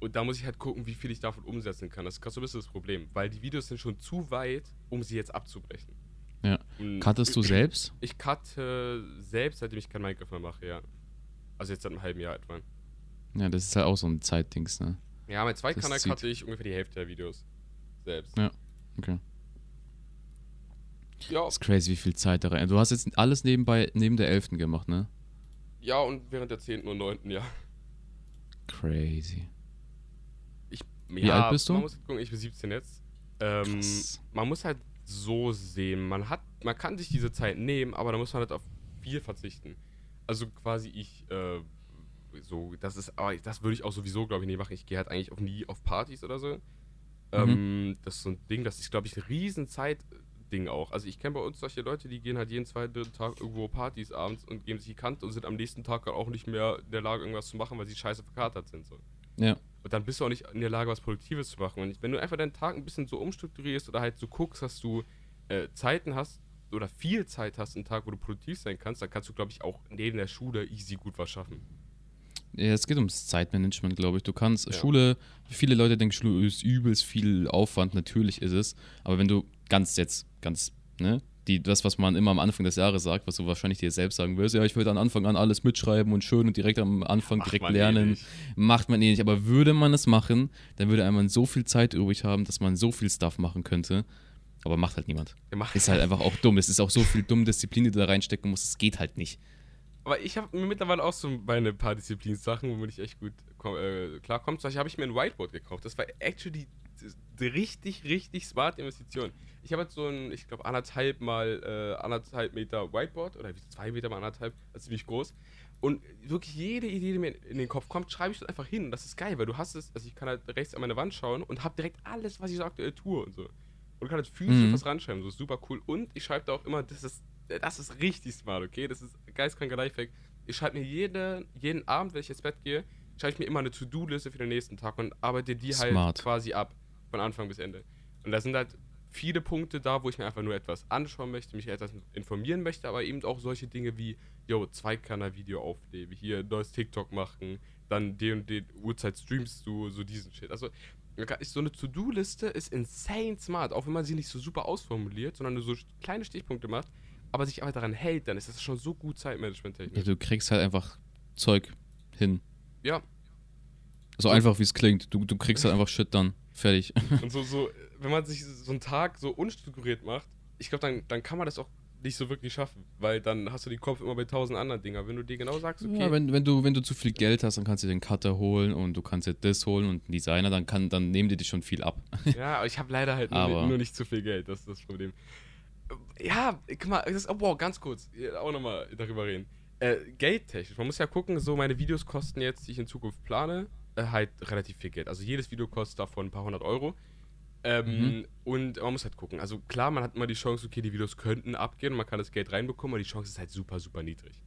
Und da muss ich halt gucken, wie viel ich davon umsetzen kann. Das ist gerade so ein bisschen das Problem, weil die Videos sind schon zu weit, um sie jetzt abzubrechen. Ja. Und Cuttest du selbst? Ich cutte selbst, seitdem ich kein Minecraft mehr mache, ja. Also jetzt seit einem halben Jahr etwa. Ja, das ist halt auch so ein Zeitdings, ne? Ja, mein Zweitkanal cutte ich ungefähr die Hälfte der Videos. Selbst. Ja. Okay. Ja, Das ist crazy, wie viel Zeit da rein. Du hast jetzt alles nebenbei, neben der 11. gemacht, ne? ja und während der 10. und 9. ja. Crazy. Wie alt bist du? Man muss gucken, ich bin 17 jetzt. Ähm, man muss halt so sehen, man hat, man kann sich diese Zeit nehmen, aber da muss man halt auf viel verzichten. Also quasi ich, äh, so, das ist, aber das würde ich auch sowieso, glaube ich, nie machen. Ich gehe halt eigentlich auch nie auf Partys oder so. Ähm, das ist so ein Ding, das ist, glaube ich, ein riesen Zeitding auch. Also ich kenne bei uns solche Leute, die gehen halt jeden zweiten, dritten Tag irgendwo Partys abends und geben sich die Kante und sind am nächsten Tag halt auch nicht mehr in der Lage, irgendwas zu machen, weil sie scheiße verkatert sind. So. Ja. Und dann bist du auch nicht in der Lage, was Produktives zu machen. Und wenn du einfach deinen Tag ein bisschen so umstrukturierst oder halt so guckst, dass du äh, Zeiten hast oder viel Zeit hast, einen Tag, wo du produktiv sein kannst, dann kannst du, glaube ich, auch neben der Schule easy gut was schaffen. Ja, es geht ums Zeitmanagement, glaube ich. Du kannst, Ja. Schule, viele Leute denken, Schule ist übelst viel Aufwand, natürlich ist es. Aber wenn du ganz jetzt, ganz, ne, die, das, was man immer am Anfang des Jahres sagt, was du wahrscheinlich dir selbst sagen wirst, ja, ich würde am Anfang an alles mitschreiben und schön und direkt am Anfang Macht direkt eh lernen, nicht. macht man eh nicht. Aber würde man es machen, dann würde einmal so viel Zeit übrig haben, dass man so viel Stuff machen könnte. Aber macht halt niemand. Macht- Ist halt einfach auch dumm. Es ist auch so viel dumme Disziplin, die du da reinstecken musst. Es geht halt nicht. Aber ich habe mittlerweile auch so meine paar Disziplin-Sachen, womit ich echt gut äh, klarkomme. Zum Beispiel habe ich mir ein Whiteboard gekauft. Das war actually richtig, richtig smart Investition. Ich habe jetzt so ein, ich glaube, anderthalb mal äh, anderthalb Meter Whiteboard oder zwei Meter mal anderthalb, das ist ziemlich groß. Und wirklich jede Idee, die mir in den Kopf kommt, schreibe ich dann einfach hin. Und das ist geil, weil du hast es, also ich kann halt rechts an meine Wand schauen und habe direkt alles, was ich so aktuell tue und so. Und kann halt physisch Mhm. was ranschreiben, so super cool. Und ich schreibe da auch immer, das ist, das ist richtig smart, okay? Das ist geistkranker Lifehack. Ich schreibe mir jede, jeden Abend, wenn ich ins Bett gehe, schreibe ich mir immer eine To-Do-Liste für den nächsten Tag und arbeite die halt Smart. quasi ab, von Anfang bis Ende. Und da sind halt viele Punkte da, wo ich mir einfach nur etwas anschauen möchte, mich etwas informieren möchte, aber eben auch solche Dinge wie, yo, Zweikanal-Video aufnehmen, hier neues TikTok machen, dann die und die Uhrzeit streamst du, so diesen Shit. Also, so eine To-Do-Liste ist insane smart, auch wenn man sie nicht so super ausformuliert, sondern nur so kleine Stichpunkte macht, aber sich aber daran hält, dann ist das schon so gut Ja, Zeitmanagement-technisch. du kriegst halt einfach Zeug hin. Ja, So einfach wie es klingt. Du, du kriegst halt einfach Shit dann. Fertig. und so, so, wenn man sich so einen Tag so unstrukturiert macht, ich glaube, dann, dann kann man das auch nicht so wirklich schaffen, weil dann hast du den Kopf immer bei tausend anderen Dingen. Aber wenn du dir genau sagst, okay, Ja, wenn, wenn, du, wenn du zu viel Geld hast, dann kannst du den Cutter holen und du kannst dir das holen und einen Designer, dann, kann, dann nehmen die dich schon viel ab. Ja, aber ich habe leider halt nur, Aber- nur nicht zu viel Geld, das ist das Problem. Ja, guck mal, das, oh, wow, ganz kurz, auch nochmal darüber reden. Äh, geldtechnisch, man muss ja gucken, so meine Videos kosten jetzt, die ich in Zukunft plane, äh, halt relativ viel Geld. Also jedes Video kostet davon ein paar hundert Euro. Ähm, Mhm. Und man muss halt gucken. Also klar, man hat immer die Chance, okay, die Videos könnten abgehen, man kann das Geld reinbekommen, aber die Chance ist halt super, super niedrig.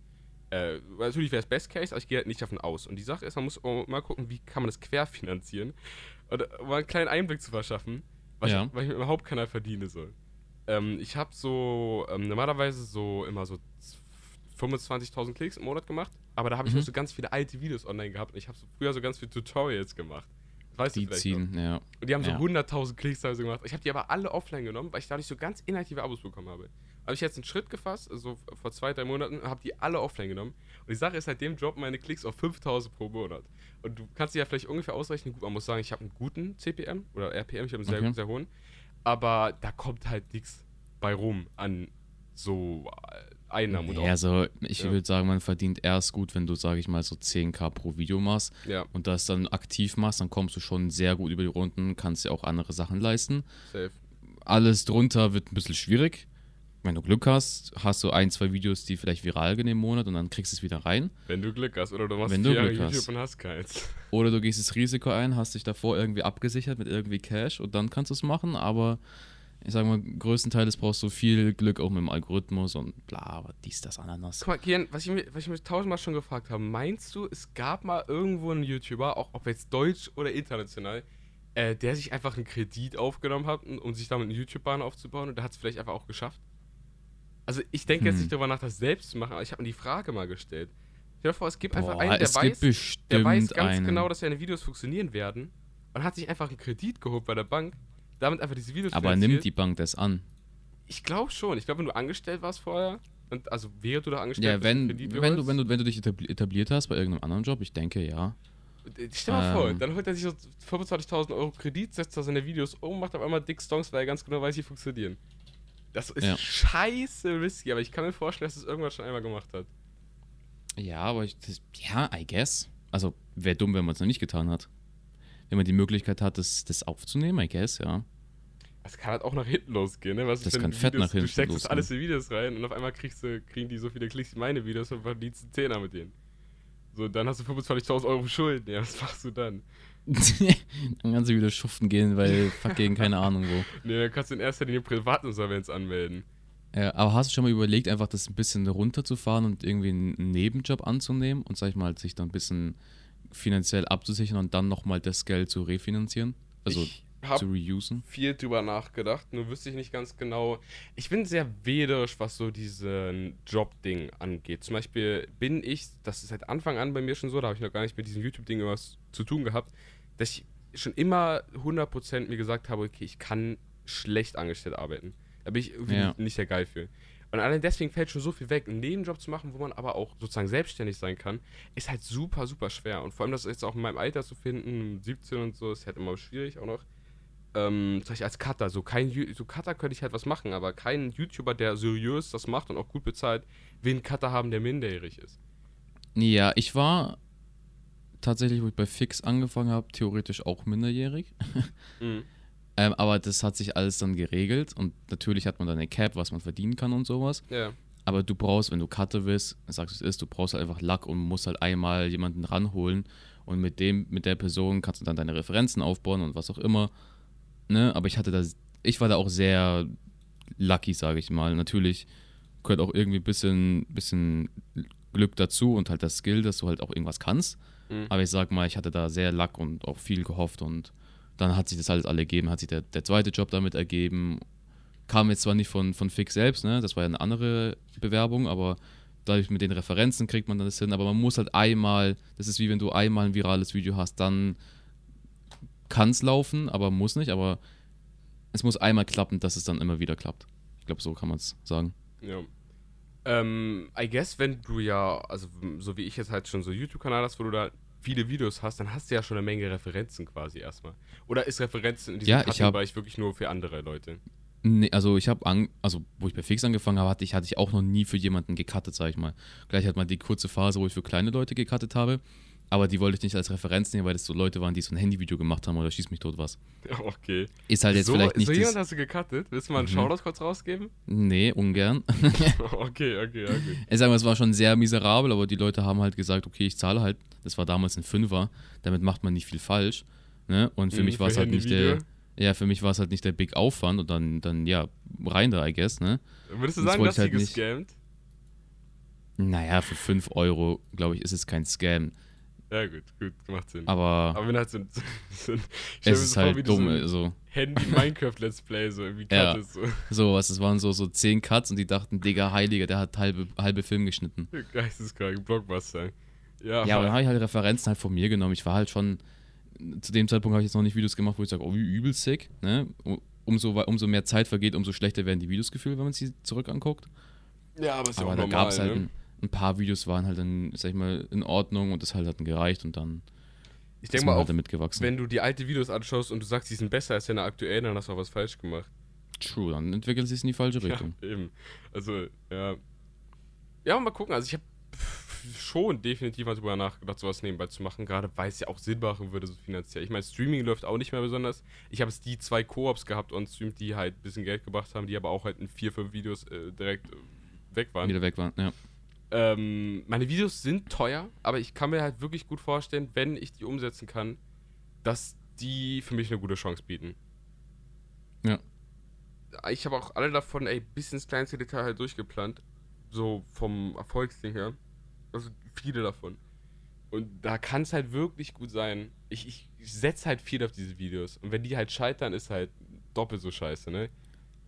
Äh, natürlich wäre es Best Case, aber ich gehe halt nicht davon aus. Und die Sache ist, man muss mal gucken, wie kann man das querfinanzieren. Und mal einen kleinen Einblick zu verschaffen, was, Ja. ich, was ich mit meinem Hauptkanal verdiene. So. Ähm, ich habe so ähm, normalerweise so immer so 25.000 Klicks im Monat gemacht, aber da habe ich Mhm. noch so ganz viele alte Videos online gehabt und ich habe so früher so ganz viele Tutorials gemacht. Weißt Die du vielleicht noch. ziehen, ja. Und die haben so Ja. 100.000 Klicks teilweise gemacht. Ich habe die aber alle offline genommen, weil ich dadurch so ganz inaktive Abos bekommen habe. Habe ich jetzt einen Schritt gefasst, also vor zwei, drei Monaten, habe die alle offline genommen. Und die Sache ist, seitdem droppen meine Klicks auf 5.000 pro Monat. Und du kannst dir ja vielleicht ungefähr ausrechnen, gut, man muss sagen, ich habe einen guten CPM oder RPM, ich habe einen sehr, Okay. sehr hohen. Aber da kommt halt nichts bei rum an so Einnahmen und Ja, also ich Ja. würde sagen, man verdient erst gut, wenn du, sage ich mal, so 10k pro Video machst Ja, und das dann aktiv machst, dann kommst du schon sehr gut über die Runden, kannst dir auch andere Sachen leisten. safe. Alles drunter wird ein bisschen schwierig. Wenn du Glück hast, hast du ein, zwei Videos, die vielleicht viral gehen im Monat und dann kriegst du es wieder rein. Wenn du Glück hast oder du machst Wenn du Glück YouTube hast. und hast keins. Oder du gehst das Risiko ein, hast dich davor irgendwie abgesichert mit irgendwie Cash und dann kannst du es machen, aber ich sage mal, größtenteils brauchst du viel Glück auch mit dem Algorithmus und bla, aber dies, das, Ananas. Guck mal, Kian, was ich, mir, was ich mich tausendmal schon gefragt habe, meinst du, es gab mal irgendwo einen YouTuber, auch ob jetzt deutsch oder international, äh, der sich einfach einen Kredit aufgenommen hat, um sich damit einen YouTube-Bahn aufzubauen und der hat es vielleicht einfach auch geschafft? Also ich denke jetzt Hm. nicht darüber nach, das selbst zu machen, aber ich habe mir die Frage mal gestellt. Stell dir vor, es gibt einfach Boah, einen, der weiß, der weiß ganz einen. genau, dass seine Videos funktionieren werden und hat sich einfach einen Kredit geholt bei der Bank, damit einfach diese Videos aber nimmt die Bank das an? Ich glaube schon. Ich glaube, wenn du angestellt warst vorher, und also während du da angestellt Ja, bist, wenn, einen Kredit wenn, du, wenn, du, wenn du dich etabli- etabliert hast bei irgendeinem anderen Job, ich denke ja. Stell mal vor, Ähm. dann holt er sich so 25.000 Euro Kredit, setzt da seine Videos um, macht auf einmal dick Songs, weil er ganz genau weiß, wie funktionieren. Das ist Ja. scheiße risky, aber ich kann mir vorstellen, dass es irgendwann schon einmal gemacht hat. Ja, aber ich, das, ja, I guess. Also wäre dumm, wenn man es noch nicht getan hat. Wenn man die Möglichkeit hat, das, das aufzunehmen, I guess, ja. Das kann halt auch nach hinten losgehen, ne? Was Das ist, kann fett Videos, nach hinten Du steckst losgehen. alles in Videos rein und auf einmal kriegst du, kriegen die so viele Klicks wie meine Videos und verdienst einen Zehner mit denen. So, dann hast du 25.000 Euro Schulden. Ja, was machst du dann? dann kannst du wieder schuften gehen, weil fucking keine Ahnung wo. Nee, dann kannst du in erster Linie Privatinsolvenz anmelden. Ja, aber hast du schon mal überlegt, einfach das ein bisschen runterzufahren und irgendwie einen Nebenjob anzunehmen und, sag ich mal, sich dann ein bisschen finanziell abzusichern und dann nochmal das Geld zu refinanzieren? Also ich hab zu reusen? viel drüber nachgedacht, nur wüsste ich nicht ganz genau. Ich bin sehr wählerisch, was so diesen Job-Ding angeht. Zum Beispiel bin ich, das ist seit Anfang an bei mir schon so, da habe ich noch gar nicht mit diesem YouTube-Ding was zu tun gehabt, dass ich schon immer 100% mir gesagt habe, okay, ich kann schlecht angestellt arbeiten. Da bin ich irgendwie Ja. nicht der Geil für. Und allein deswegen fällt schon so viel weg. Einen Nebenjob zu machen, wo man aber auch sozusagen selbstständig sein kann, ist halt super, super schwer. Und vor allem das jetzt auch in meinem Alter zu finden, 17 und so, ist halt immer schwierig auch noch. Ähm, zum Beispiel als Cutter, so kein so Cutter könnte ich halt was machen, aber kein YouTuber, der seriös das macht und auch gut bezahlt, will einen Cutter haben, der minderjährig ist. Ja, ich war tatsächlich, wo ich bei Fix angefangen habe, theoretisch auch minderjährig. Mhm. Ähm, aber das hat sich alles dann geregelt und natürlich hat man dann eine Cap, was man verdienen kann und sowas. Ja. Aber du brauchst, wenn du Cutter willst, sagst du es ist, du brauchst halt einfach Lack und musst halt einmal jemanden ranholen und mit dem, mit der Person kannst du dann deine Referenzen aufbauen und was auch immer. Ne? Aber ich hatte da, ich war da auch sehr lucky, sage ich mal. Natürlich gehört auch irgendwie ein bisschen, bisschen Glück dazu und halt das Skill, dass du halt auch irgendwas kannst. Mhm. Aber ich sag mal, ich hatte da sehr Lack und auch viel gehofft und dann hat sich das alles alle ergeben, hat sich der, der zweite Job damit ergeben. Kam jetzt zwar nicht von, von Fix selbst, ne? das war ja eine andere Bewerbung, aber dadurch mit den Referenzen kriegt man dann das hin. Aber man muss halt einmal, das ist wie wenn du einmal ein virales Video hast, dann kann es laufen, aber muss nicht. Aber es muss einmal klappen, dass es dann immer wieder klappt. Ich glaube, so kann man es sagen. Ja. Ähm, I guess, wenn du ja, also so wie ich jetzt halt schon so YouTube-Kanal hast, wo du da viele Videos hast, dann hast du ja schon eine Menge Referenzen quasi erstmal. Oder ist Referenzen in diesem Ja, Bereich wirklich nur für andere Leute? Nee, also ich habe, also wo ich bei Fix angefangen habe, hatte ich, hatte ich auch noch nie für jemanden gecuttet, sag ich mal. Gleich hat mal die kurze Phase, wo ich für kleine Leute gecuttet habe, aber die wollte ich nicht als Referenz nehmen, weil das so Leute waren, die so ein Handyvideo gemacht haben oder schieß mich tot was. Ja, okay. Ist halt jetzt so, vielleicht nicht so jemand hast du gecuttet? Willst du mal einen Mhm. Shoutout kurz rausgeben? Nee, ungern. okay, okay, okay. Ich sag mal, es war schon sehr miserabel, aber die Leute haben halt gesagt, okay, ich zahle halt, das war damals ein Fünfer, damit macht man nicht viel falsch. Ne? Und für Mhm, mich war es halt nicht der, ja, für mich war es halt nicht der Big Aufwand und dann, dann ja, rein da, I guess, ne? Würdest du Das sagen, dass ich sie halt nicht. gescammt? Naja, für 5 Euro, glaube ich, ist es kein Scam. Ja, gut, gut, macht Sinn. Aber Aber wenn halt so ein, so ein es ist so vor, halt du dumm. So Also, Handy-Minecraft-Let's Play, so irgendwie Ja. so. so, was, es waren so, so 10 Cuts und die dachten, Digga, Heiliger, der hat halbe, halbe Film geschnitten. Geisteskrank, Blockbuster. Ja, Ja, aber dann habe ich halt Referenzen halt von mir genommen. Ich war halt schon, zu dem Zeitpunkt habe ich jetzt noch nicht Videos gemacht, wo ich sage, oh, wie übel sick. Ne? Umso, umso mehr Zeit vergeht, umso schlechter werden die Videos gefühlt, wenn man sie zurück anguckt. ja, aber ist ja aber auch da normal, es halt ne? ein, ein paar Videos, waren halt dann, sag ich mal, in Ordnung und das halt hat dann gereicht und dann Ich denke mal, halt auch, wenn du die alte Videos anschaust und du sagst, die sind besser als deine aktuellen, dann hast du auch was falsch gemacht. True, dann entwickelt es sich in die falsche Richtung. Ja, eben. Also, ja. Ja, mal gucken. Also, ich habe schon definitiv mal drüber nachgedacht, sowas nebenbei zu machen, gerade weil es ja auch Sinn machen würde, so finanziell. Ich meine, Streaming läuft auch nicht mehr besonders. Ich habe es die zwei Koops gehabt on Stream, die halt ein bisschen Geld gebracht haben, die aber auch halt in vier, fünf Videos äh, direkt äh, weg waren. Wieder weg waren, ja. Ähm, meine Videos sind teuer, aber ich kann mir halt wirklich gut vorstellen, wenn ich die umsetzen kann, dass die für mich eine gute Chance bieten. Ja. Ich habe auch alle davon, ey, bis ins kleinste Detail halt durchgeplant. So vom Erfolgsding her. Also viele davon. Und da kann es halt wirklich gut sein. Ich, ich, ich setze halt viel auf diese Videos. Und wenn die halt scheitern, ist halt doppelt so scheiße, ne?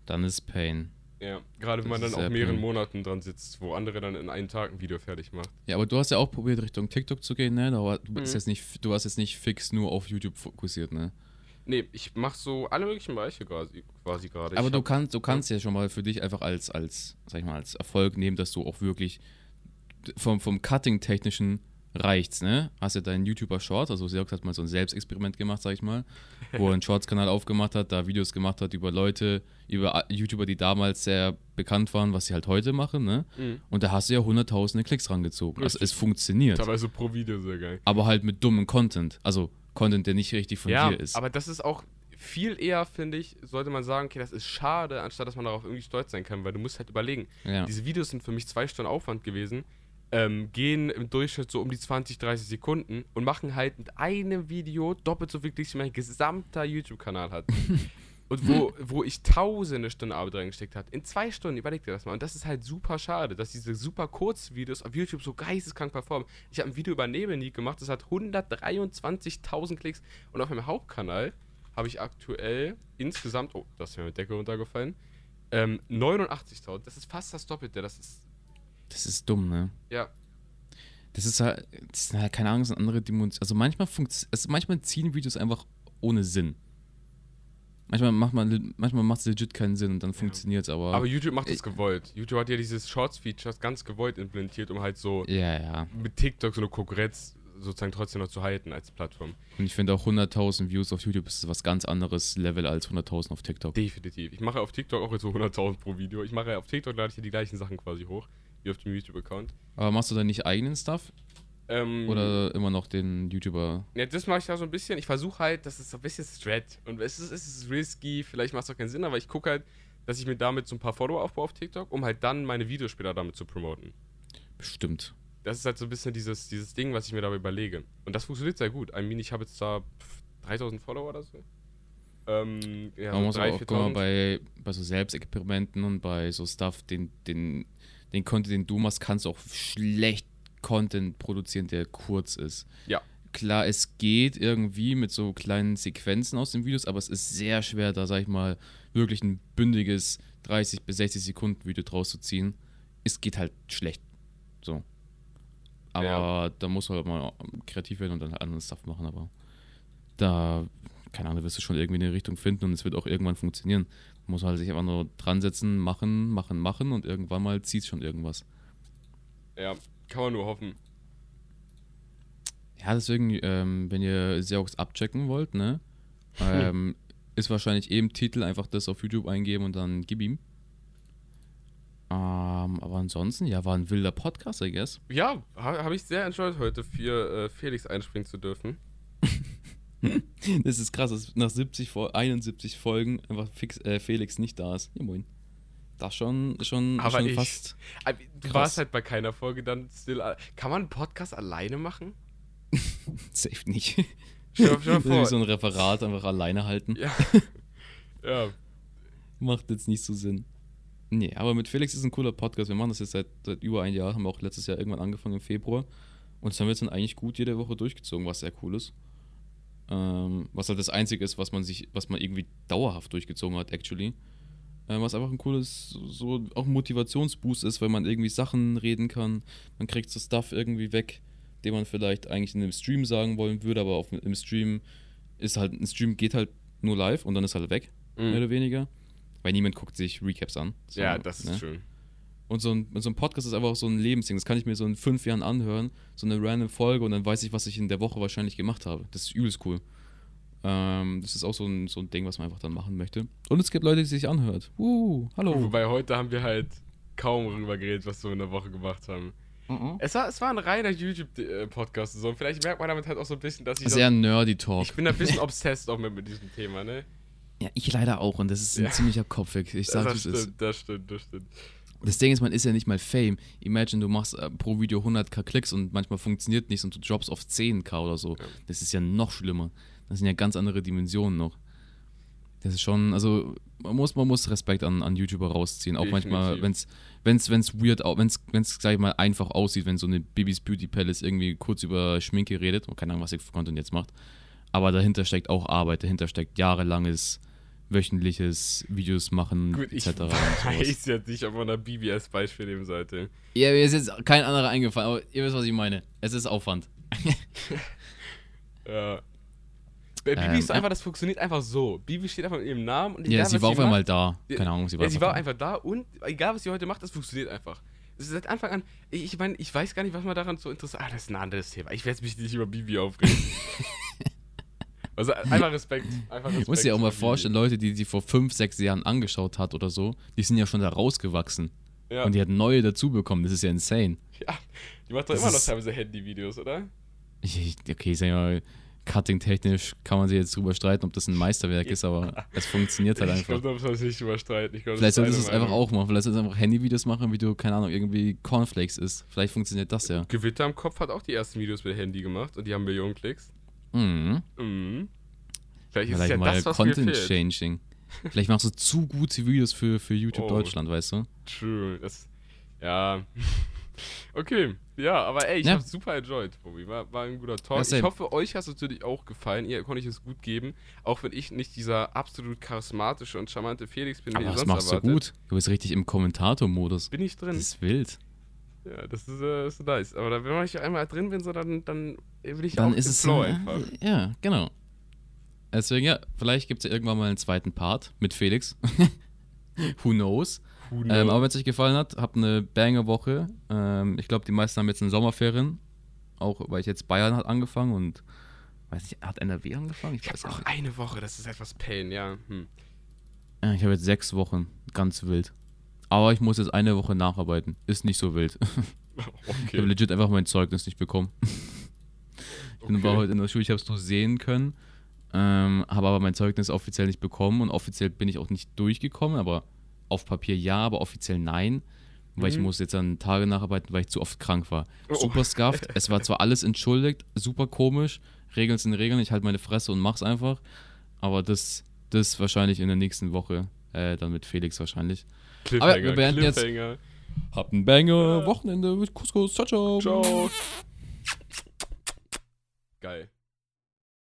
Dann ist Pain. Ja, gerade wenn man dann auch mehreren blöd. Monaten dran sitzt, wo andere dann in einem Tag ein Video fertig macht. Ja, aber du hast ja auch probiert, Richtung TikTok zu gehen, ne? Aber du bist Mhm. jetzt nicht, du warst jetzt nicht fix nur auf YouTube fokussiert, ne? Nee, ich mach so alle möglichen Bereiche quasi, quasi gerade. Aber Ich du hab- kannst, du kannst ja schon mal für dich einfach als, als, sag ich mal, als Erfolg nehmen, dass du auch wirklich vom, vom Cutting-Technischen reicht's, ne? Hast ja deinen YouTuber Short, also Seox hat mal so ein Selbstexperiment gemacht, sag ich mal, wo er einen Shorts-Kanal aufgemacht hat, da Videos gemacht hat über Leute, über YouTuber, die damals sehr bekannt waren, was sie halt heute machen, ne? Mhm. Und da hast du ja hunderttausende Klicks rangezogen. Also Richtig. es funktioniert. Teilweise pro Video sehr geil. aber halt mit dummem Content. Also Content, der nicht richtig von ja, dir ist. aber das ist auch viel eher, finde ich, sollte man sagen, okay, das ist schade, anstatt dass man darauf irgendwie stolz sein kann, weil du musst halt überlegen, ja. diese Videos sind für mich zwei Stunden Aufwand gewesen, ähm, gehen im Durchschnitt so um die 20, 30 Sekunden und machen halt mit einem Video doppelt so viel Klicks, wie mein gesamter YouTube-Kanal hat. und wo, wo ich tausende Stunden Arbeit reingesteckt habe. In zwei Stunden, überleg dir das mal. Und das ist halt super schade, dass diese super Kurzvideos auf YouTube so geisteskrank performen. Ich habe ein Video über Nebelnik gemacht, das hat 123.000 Klicks. Und auf meinem Hauptkanal habe ich aktuell insgesamt, oh, das ist mir mit Decke runtergefallen, ähm, 89.000. Das ist fast das Doppelte. Das ist. Das ist dumm, ne? Ja. Das ist halt, das ist halt keine Ahnung, das sind andere Dimensionen. Also manchmal funkt, also manchmal ziehen Videos einfach ohne Sinn. Manchmal macht man, manchmal macht es legit keinen Sinn und dann ja. funktioniert es, aber. Aber YouTube macht es gewollt. YouTube hat ja dieses Shorts-Features ganz gewollt implementiert, um halt so ja, ja. mit TikTok so eine Konkurrenz sozusagen trotzdem noch zu halten als Plattform. Und ich finde auch 100.000 Views auf YouTube ist was ganz anderes Level als 100.000 auf TikTok. Definitiv. Ich mache auf TikTok auch jetzt so 100.000 pro Video. Ich mache auf TikTok lade ich ja die gleichen Sachen quasi hoch wie auf dem YouTube-Account. Aber machst du dann nicht eigenen Stuff? Ähm, Oder immer noch den YouTuber? Ja, das mache ich da so ein bisschen. Ich versuche halt, das ist so ein bisschen Strat. Und es ist, es ist risky, vielleicht macht es auch keinen Sinn, aber ich gucke halt, dass ich mir damit so ein paar Follower aufbaue auf TikTok, um halt dann meine Videos später damit zu promoten. Bestimmt. Das ist halt so ein bisschen dieses, dieses Ding, was ich mir dabei überlege. Und das funktioniert sehr gut. I mean, ich habe jetzt da 3000 Follower oder so. Ähm, ja, Man so muss 3, auch gucken, bei, bei so Selbstexperimenten und bei so Stuff, den, den, den Content, den du machst, kannst du auch schlecht Content produzieren, der kurz ist. Ja. Klar, es geht irgendwie mit so kleinen Sequenzen aus den Videos, aber es ist sehr schwer, da sag ich mal, wirklich ein bündiges 30 bis 60 Sekunden Video draus zu ziehen. Es geht halt schlecht. So. Aber ja. da muss man halt mal kreativ werden und dann halt anderen Stuff machen, aber da, keine Ahnung, wirst du schon irgendwie eine Richtung finden und es wird auch irgendwann funktionieren. Muss halt sich einfach nur dran setzen, machen, machen, machen und irgendwann mal zieht schon irgendwas. Ja, kann man nur hoffen. Ja, deswegen, ähm, wenn ihr Xerox abchecken wollt, ne, ähm, ist wahrscheinlich eben Titel einfach das auf YouTube eingeben und dann gib ihm. Ähm, aber ansonsten, ja, war ein wilder Podcast, I guess. Ja, ha, habe ich sehr enjoyed heute, für äh, Felix einspringen zu dürfen. das ist krass, dass nach 70, 71 Folgen einfach fix, äh, Felix nicht da ist. Ja, moin. Das schon, schon, aber schon ich, fast. Du warst halt bei keiner Folge dann still. Kann man einen Podcast alleine machen? Safe nicht. Stell dir vor. so ein Referat einfach alleine halten. Ja. ja. Macht jetzt nicht so Sinn. Nee, aber mit Felix ist ein cooler Podcast. Wir machen das jetzt seit, seit über ein Jahr. Haben wir auch letztes Jahr irgendwann angefangen im Februar. Und das haben wir jetzt dann eigentlich gut jede Woche durchgezogen, was sehr cool ist. Ähm, was halt das Einzige ist, was man sich, was man irgendwie dauerhaft durchgezogen hat, actually. Ähm, was einfach ein cooles, so auch ein Motivationsboost ist, weil man irgendwie Sachen reden kann. Man kriegt so Stuff irgendwie weg, den man vielleicht eigentlich in einem Stream sagen wollen würde, aber auf, im Stream ist halt, ein Stream geht halt nur live und dann ist halt weg, Mhm. mehr oder weniger. Weil niemand guckt sich Recaps an. So, ja, das ist ne? schön. Und so ein, so ein Podcast ist einfach auch so ein Lebensding. Das kann ich mir so in fünf Jahren anhören, so eine random Folge und dann weiß ich, was ich in der Woche wahrscheinlich gemacht habe. Das ist übelst cool. Ähm, das ist auch so ein, so ein Ding, was man einfach dann machen möchte. Und es gibt Leute, die sich anhört. Uh, hallo. Wobei heute haben wir halt kaum darüber geredet, was wir in der Woche gemacht haben. Mhm. Es war, es war ein reiner YouTube-Podcast. So. Vielleicht merkt man damit halt auch so ein bisschen, dass ich. Das eher ein nerdy Talk. ich bin ein bisschen obsessed auch mit, mit diesem Thema, ne? Ja, ich leider auch und das ist ein Ja. ziemlicher Kopfweg. Ich sag, das ist. stimmt, das stimmt, das stimmt. Das Ding ist, man ist ja nicht mal Fame. Imagine, du machst äh, pro Video 100k Klicks und manchmal funktioniert nichts und du droppst auf 10k oder so. Ja. Das ist ja noch schlimmer. Das sind ja ganz andere Dimensionen noch. Das ist schon, also man muss, man muss Respekt an, an YouTuber rausziehen. Auch manchmal, Definitiv. wenn's wenn's, wenn's weird, wenn's, wenn's, sag ich mal, einfach aussieht, wenn so eine Bibis Beauty Palace irgendwie kurz über Schminke redet. Und keine Ahnung, was ihr für Content jetzt macht. Aber dahinter steckt auch Arbeit, dahinter steckt jahrelanges, wöchentliches Videos machen, Gut, ich etc. sowas. weiß jetzt nicht, ob man da Bibi als Beispiel nehmen sollte. Ja, mir ist jetzt kein anderer eingefallen, aber ihr wisst, was ich meine. Es ist Aufwand. Ja. Bei Bibi Ähm, ist einfach, das funktioniert einfach so. Bibi steht einfach mit ihrem Namen und Ja, egal, sie was war auf einmal da. Ja, Keine Ahnung, sie war Ja, sie einfach war da. einfach da und egal, was sie heute macht, das funktioniert einfach. Seit Anfang an, ich ich meine, ich weiß gar nicht, was man daran so interessant Ah, das ist ein anderes Thema. Ich werde mich nicht über Bibi aufregen. also einfach Respekt. Einfach Respekt Ich muss dir auch mal vorstellen, Leute, die sie vor fünf, sechs Jahren angeschaut hat oder so, die sind ja schon da rausgewachsen. Ja, Und die hat neue dazu bekommen. Das ist ja insane. ja, die macht doch Das immer noch teilweise Handy-Videos, oder? Ich, ich, okay, sag mal, cutting-technisch kann man sich jetzt drüber streiten, ob das ein Meisterwerk ist, aber es funktioniert halt Ich einfach. glaube, da muss man sich nicht überstreiten. Ich glaub, Vielleicht solltest du es einfach auch machen. Vielleicht solltest du einfach Handyvideos machen, wie du, keine Ahnung, irgendwie Cornflakes isst. Vielleicht funktioniert das ja. Gewitter im Kopf hat auch die ersten Videos mit Handy gemacht und die haben Millionen Klicks. Mhm. Mhm. Vielleicht ist es Vielleicht ja mal das, was Content. Changing. Vielleicht machst du zu gute Videos für, für YouTube Oh. Deutschland, weißt du? True. Das, ja. okay. Ja, aber ey, ich Ja. hab's super enjoyed, Bobby. War, war ein guter Talk. Ja, ich hoffe, euch hat es natürlich auch gefallen. Ihr konnte ich es gut geben. Auch wenn ich nicht dieser absolut charismatische und charmante Felix bin, Aber das machst du erwartet. gut. Du bist richtig im Kommentator-Modus. Bin ich drin? Das ist wild. Ja, das ist, äh, ist nice. Aber da, wenn ich einmal drin bin, so, dann, dann will ich Dann auch ist es Flow äh, einfach. Ja, genau. Deswegen, ja, vielleicht gibt es ja irgendwann mal einen zweiten Part mit Felix. Who knows? Who Ähm, knows? aber wenn es euch gefallen hat, habt eine Banger-Woche. Ähm, ich glaube, die meisten haben jetzt eine Sommerferien. Auch weil ich jetzt Bayern hat angefangen und weiß nicht, hat NRW angefangen? Ich ich habe auch noch eine Woche, das ist etwas Pain, ja. Hm. Ja, ich habe jetzt sechs Wochen, ganz wild. Aber ich muss jetzt eine Woche nacharbeiten. Ist nicht so wild. Ich habe Okay. legit einfach mein Zeugnis nicht bekommen. Ich bin- war okay. heute in der Schule, ich habe es nur sehen können, ähm, habe aber mein Zeugnis offiziell nicht bekommen und offiziell bin ich auch nicht durchgekommen, aber auf Papier ja, aber offiziell nein, weil ich Mhm. muss jetzt an Tage nacharbeiten, weil ich zu oft krank war. Oh. Super scuffed, es war zwar alles entschuldigt, super komisch, Regeln sind Regeln, ich halte meine Fresse und mach's einfach, aber das, das wahrscheinlich in der nächsten Woche, äh, dann mit Felix wahrscheinlich. Cliffhanger, Aber wir beenden jetzt-. Habt ein Banger, Wochenende mit Couscous, ciao, ciao. Ciao. Geil.